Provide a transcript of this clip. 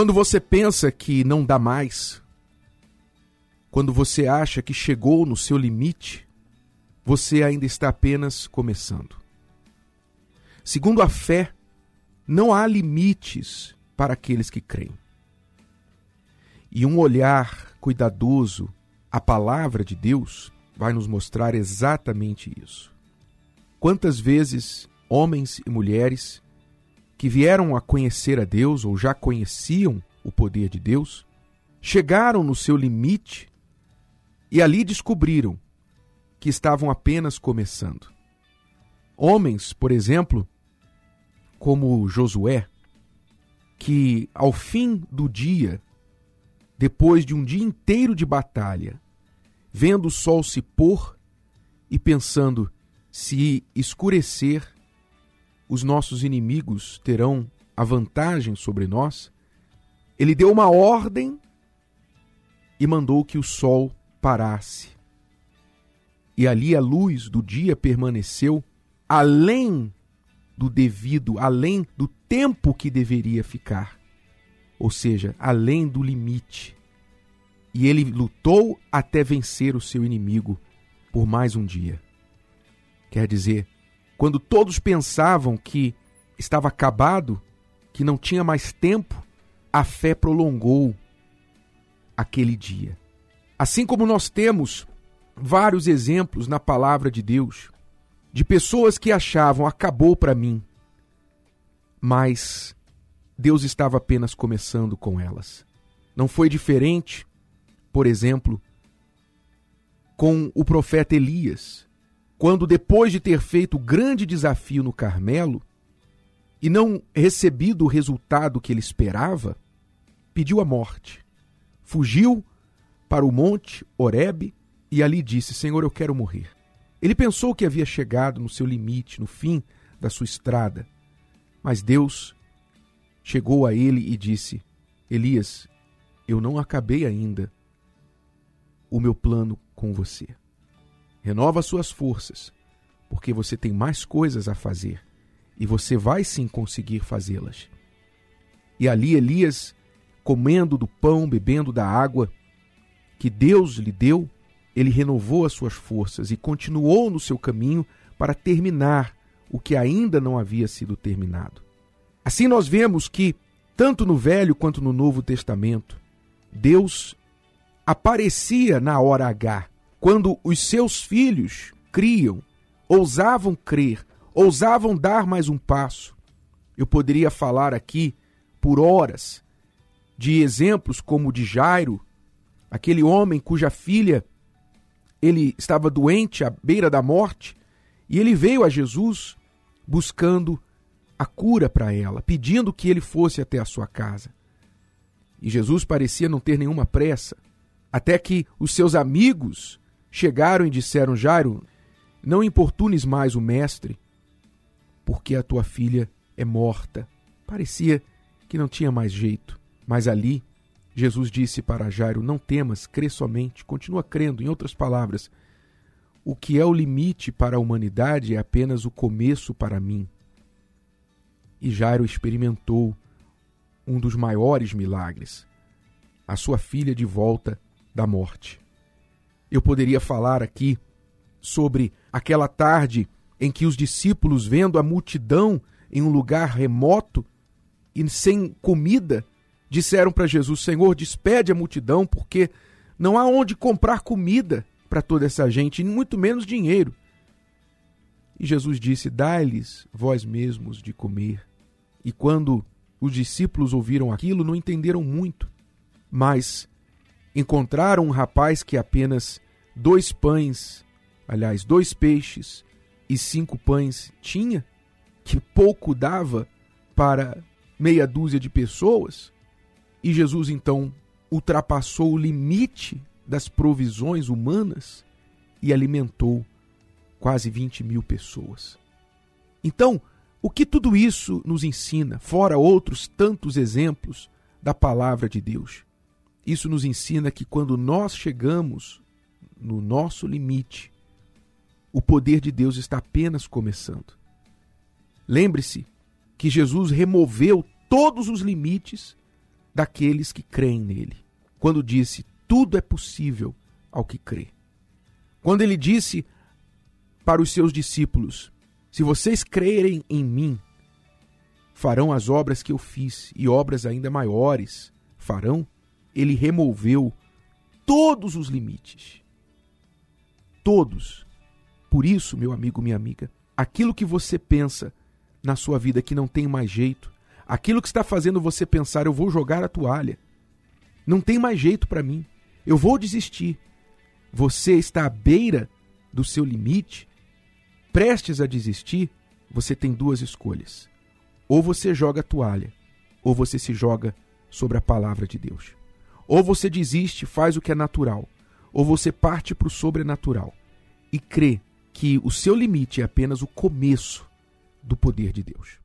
Quando você pensa que não dá mais, quando você acha que chegou no seu limite, você ainda está apenas começando. Segundo a fé, não há limites para aqueles que creem. E um olhar cuidadoso à palavra de Deus vai nos mostrar exatamente isso. Quantas vezes homens e mulheres que vieram a conhecer a Deus ou já conheciam o poder de Deus, chegaram no seu limite e ali descobriram que estavam apenas começando. Homens, por exemplo, como Josué, que ao fim do dia, depois de um dia inteiro de batalha, vendo o sol se pôr e pensando se escurecer, os nossos inimigos terão a vantagem sobre nós, ele deu uma ordem e mandou que o sol parasse. E ali a luz do dia permaneceu além do devido, além do tempo que deveria ficar, ou seja, além do limite. E ele lutou até vencer o seu inimigo por mais um dia. Quer dizer, quando todos pensavam que estava acabado, que não tinha mais tempo, a fé prolongou aquele dia. Assim como nós temos vários exemplos na palavra de Deus de pessoas que achavam acabou para mim, mas Deus estava apenas começando com elas. Não foi diferente, por exemplo, com o profeta Elias, quando depois de ter feito o grande desafio no Carmelo e não recebido o resultado que ele esperava, pediu a morte. Fugiu para o monte Horebe e ali disse: Senhor, eu quero morrer. Ele pensou que havia chegado no seu limite, no fim da sua estrada. Mas Deus chegou a ele e disse: Elias, eu não acabei ainda o meu plano com você. Renova suas forças, porque você tem mais coisas a fazer e você vai sim conseguir fazê-las. E ali Elias, comendo do pão, bebendo da água que Deus lhe deu, ele renovou as suas forças e continuou no seu caminho para terminar o que ainda não havia sido terminado. Assim nós vemos que, tanto no Velho quanto no Novo Testamento, Deus aparecia na hora H, quando os seus filhos criam, ousavam crer, ousavam dar mais um passo. Eu poderia falar aqui por horas de exemplos como o de Jairo, aquele homem cuja filha ele estava doente à beira da morte e ele veio a Jesus buscando a cura para ela, pedindo que ele fosse até a sua casa. E Jesus parecia não ter nenhuma pressa, até que os seus amigos chegaram e disseram: Jairo, não importunes mais o mestre, porque a tua filha é morta. Parecia que não tinha mais jeito, mas ali Jesus disse para Jairo: Não temas, crê somente, continua crendo. Em outras palavras, o que é o limite para a humanidade é apenas o começo para mim. E Jairo experimentou um dos maiores milagres, a sua filha de volta da morte. Eu poderia falar aqui sobre aquela tarde em que os discípulos, vendo a multidão em um lugar remoto e sem comida, disseram para Jesus: Senhor, despede a multidão, porque não há onde comprar comida para toda essa gente, e muito menos dinheiro. E Jesus disse: Dai-lhes vós mesmos de comer. E quando os discípulos ouviram aquilo, não entenderam muito, mas encontraram um rapaz que apenas dois pães, aliás, dois peixes e cinco pães tinha, que pouco dava para meia dúzia de pessoas. E Jesus então ultrapassou o limite das provisões humanas e alimentou quase 20 mil pessoas. Então, o que tudo isso nos ensina, fora outros tantos exemplos da palavra de Deus? Isso nos ensina que quando nós chegamos no nosso limite, o poder de Deus está apenas começando. Lembre-se que Jesus removeu todos os limites daqueles que creem nele. Quando disse: Tudo é possível ao que crê. Quando ele disse para os seus discípulos: Se vocês crerem em mim, farão as obras que eu fiz e obras ainda maiores farão. Ele removeu todos os limites. Todos. Por isso, meu amigo, minha amiga, aquilo que você pensa na sua vida que não tem mais jeito, aquilo que está fazendo você pensar, eu vou jogar a toalha, não tem mais jeito para mim, eu vou desistir. Você está à beira do seu limite, prestes a desistir, você tem duas escolhas. Ou você joga a toalha, ou você se joga sobre a palavra de Deus. Ou você desiste, faz o que é natural, ou você parte para o sobrenatural e crê que o seu limite é apenas o começo do poder de Deus.